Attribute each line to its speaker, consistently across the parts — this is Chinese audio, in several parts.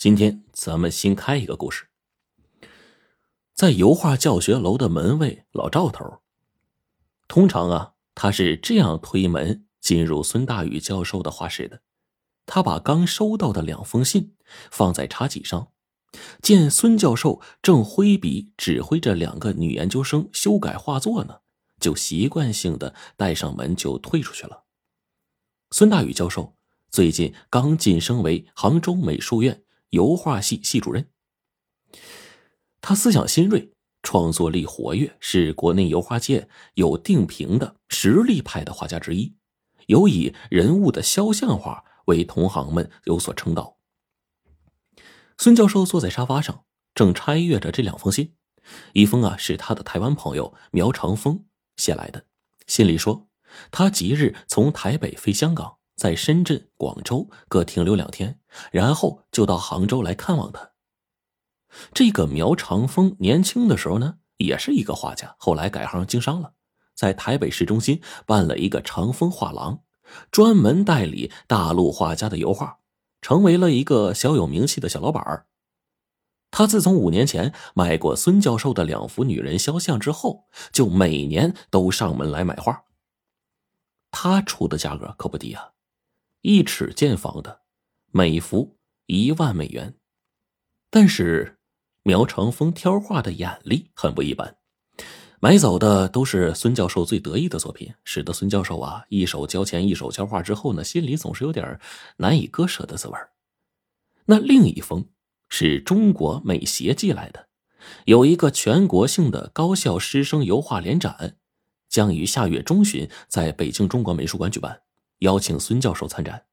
Speaker 1: 今天咱们新开一个故事。在油画教学楼的门卫老赵头，通常啊，他是这样推门进入孙大宇教授的画室的。他把刚收到的两封信放在茶几上，见孙教授正挥笔指挥着两个女研究生修改画作呢，就习惯性的带上门就退出去了。孙大宇教授最近刚晋升为杭州美术院。油画系系主任，他思想新锐，创作力活跃，是国内油画界有定评的实力派的画家之一，尤以人物的肖像画为同行们有所称道。孙教授坐在沙发上，正拆阅着这两封信，一封啊是他的台湾朋友苗长风写来的，信里说他即日从台北飞香港。在深圳、广州各停留两天，然后就到杭州来看望他。这个苗长风年轻的时候呢，也是一个画家，后来改行经商了，在台北市中心办了一个长风画廊，专门代理大陆画家的油画，成为了一个小有名气的小老板他自从五年前买过孙教授的两幅女人肖像之后，就每年都上门来买画。他出的价格可不低啊。一尺见方的，每幅一万美元。但是苗长风挑画的眼力很不一般，买走的都是孙教授最得意的作品，使得孙教授啊一手交钱一手交画之后呢，心里总是有点难以割舍的滋味那另一封是中国美协寄来的，有一个全国性的高校师生油画联展，将于下月中旬在北京中国美术馆举办。邀请孙教授参展，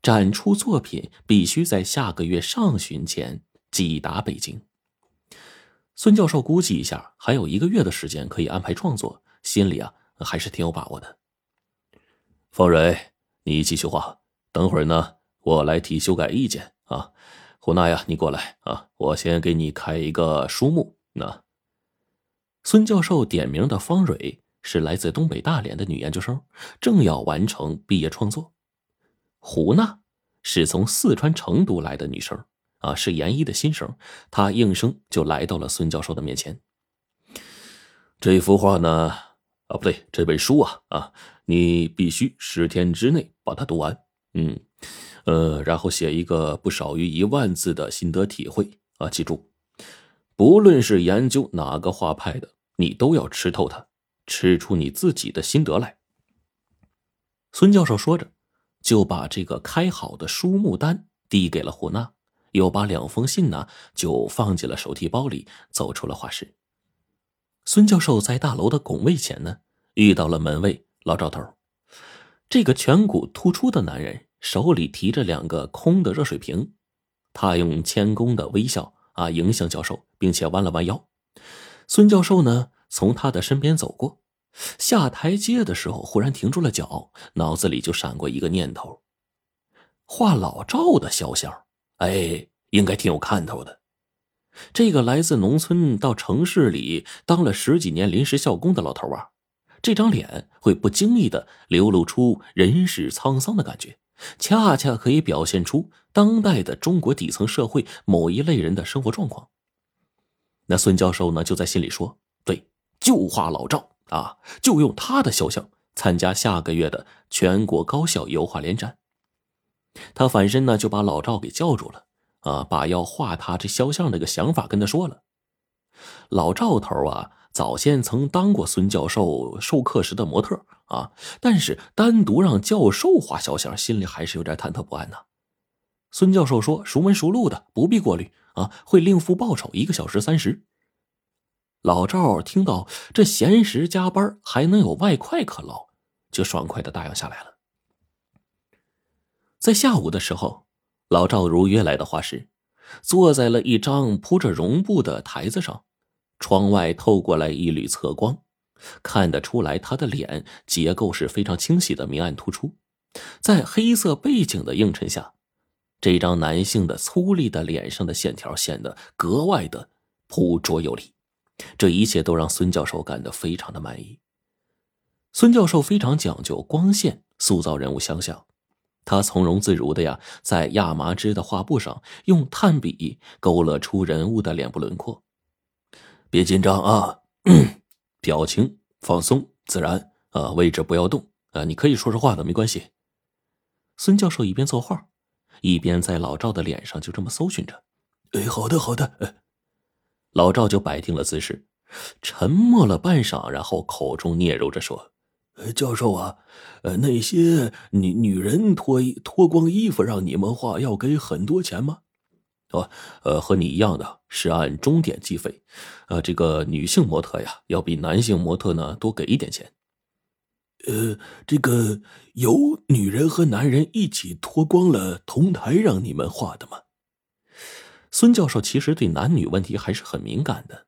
Speaker 1: 展出作品必须在下个月上旬前抵达北京。孙教授估计一下，还有一个月的时间可以安排创作，心里啊还是挺有把握的。方蕊，你继续画，等会儿呢，我来提修改意见啊。胡娜呀，你过来啊，我先给你开一个书目。那孙教授点名的方蕊。是来自东北大连的女研究生，正要完成毕业创作。胡娜是从四川成都来的女生，啊，是研一的新生。她应声就来到了孙教授的面前。这幅画呢，啊，不对，这本书啊，啊，你必须十天之内把它读完。嗯，呃，然后写一个不少于一万字的心得体会。啊，记住，不论是研究哪个画派的，你都要吃透它。吃出你自己的心得来。孙教授说着，就把这个开好的书目单递给了胡娜，又把两封信呢就放进了手提包里，走出了画室。孙教授在大楼的拱卫前呢，遇到了门卫老赵头。这个颧骨突出的男人手里提着两个空的热水瓶，他用谦恭的微笑啊迎向教授，并且弯了弯腰。孙教授呢？从他的身边走过，下台阶的时候忽然停住了脚，脑子里就闪过一个念头：画老赵的肖像，哎，应该挺有看头的。这个来自农村到城市里当了十几年临时校工的老头啊，这张脸会不经意的流露出人世沧桑的感觉，恰恰可以表现出当代的中国底层社会某一类人的生活状况。那孙教授呢，就在心里说：就画老赵啊，就用他的肖像参加下个月的全国高校油画联展。他反身呢就把老赵给叫住了啊，把要画他这肖像这个想法跟他说了。老赵头啊，早先曾当过孙教授授课时的模特啊，但是单独让教授画肖像，心里还是有点忐忑不安呐。孙教授说：“熟门熟路的，不必过虑啊，会另付报酬，一个小时三十。”老赵听到这闲时加班还能有外快可捞，就爽快的答应下来了。在下午的时候，老赵如约来到画室，坐在了一张铺着绒布的台子上，窗外透过来一缕侧光，看得出来他的脸结构是非常清晰的，明暗突出，在黑色背景的映衬下，这张男性的粗粝的脸上的线条显得格外的朴拙有力。这一切都让孙教授感到非常的满意。孙教授非常讲究光线，塑造人物肖像。他从容自如的呀，在亚麻织的画布上用炭笔勾勒出人物的脸部轮廓。别紧张啊，表情放松自然啊，位置不要动啊，你可以说说话的，没关系。孙教授一边作画，一边在老赵的脸上就这么搜寻着。
Speaker 2: 哎，好的，好的。
Speaker 1: 老赵就摆定了姿势，沉默了半晌，然后口中嗫嚅着说。
Speaker 2: 教授啊，呃，那些女女人脱脱光衣服让你们画，要给很多钱吗？
Speaker 1: 哦，呃，和你一样的是按钟点计费，呃，这个女性模特呀，要比男性模特呢多给一点钱。
Speaker 2: 呃，这个有女人和男人一起脱光了同台让你们画的吗？
Speaker 1: 孙教授其实对男女问题还是很敏感的，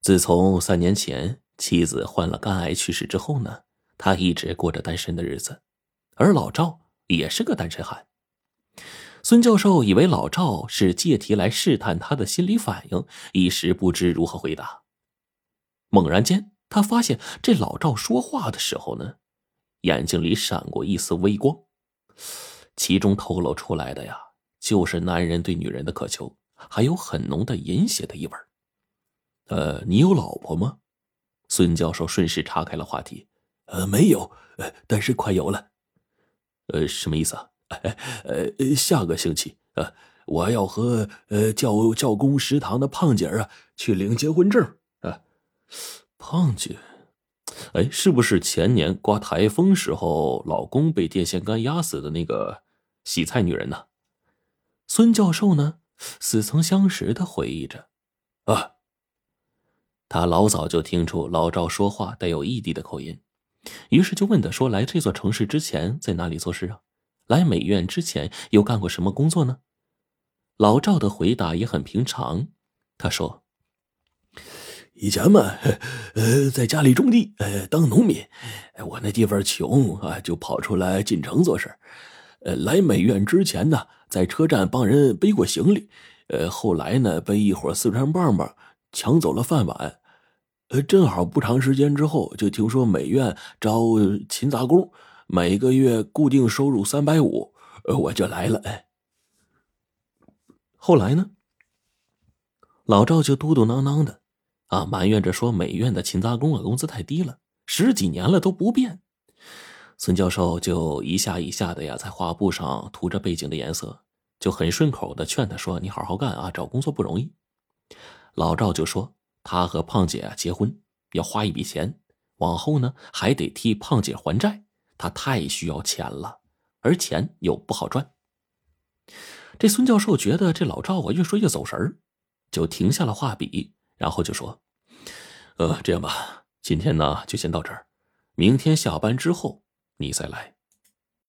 Speaker 1: 自从三年前。妻子患了肝癌去世之后呢，他一直过着单身的日子，而老赵也是个单身汉。孙教授以为老赵是借题来试探他的心理反应，一时不知如何回答。猛然间，他发现这老赵说话的时候呢，眼睛里闪过一丝微光，其中透露出来的呀，就是男人对女人的渴求，还有很浓的淫邪的意味呃，你有老婆吗？孙教授顺势岔开了话题，
Speaker 2: 呃，没有，呃，但是快有了，
Speaker 1: 呃，什么意思啊？
Speaker 2: 呃，下个星期，呃，我要和呃教教工食堂的胖姐啊去领结婚证啊。
Speaker 1: 胖姐，哎，是不是前年刮台风时候老公被电线杆压死的那个洗菜女人呢？孙教授呢，似曾相识的回忆着，
Speaker 2: 啊。
Speaker 1: 他老早就听出老赵说话带有异地的口音，于是就问他说：“来这座城市之前在哪里做事啊？来美院之前又干过什么工作呢？”老赵的回答也很平常，他说：“
Speaker 2: 以前嘛，呃，在家里种地，呃，当农民。我那地方穷啊，就跑出来进城做事。呃，来美院之前呢，在车站帮人背过行李。呃，后来呢，被一伙四川棒棒抢走了饭碗。”呃，正好不长时间之后，就听说美院招勤杂工，每个月固定收入三百五，呃我就来了。哎，
Speaker 1: 后来呢？老赵就嘟嘟囔囔的，啊，埋怨着说美院的勤杂工啊，工资太低了，十几年了都不变。孙教授就一下一下的呀，在画布上涂着背景的颜色，就很顺口的劝他说：“你好好干啊，找工作不容易。”老赵就说。他和胖姐结婚要花一笔钱，往后呢还得替胖姐还债，他太需要钱了，而钱又不好赚。这孙教授觉得这老赵啊越说越走神儿，就停下了画笔，然后就说：“呃，这样吧，今天呢就先到这儿，明天下班之后你再来。”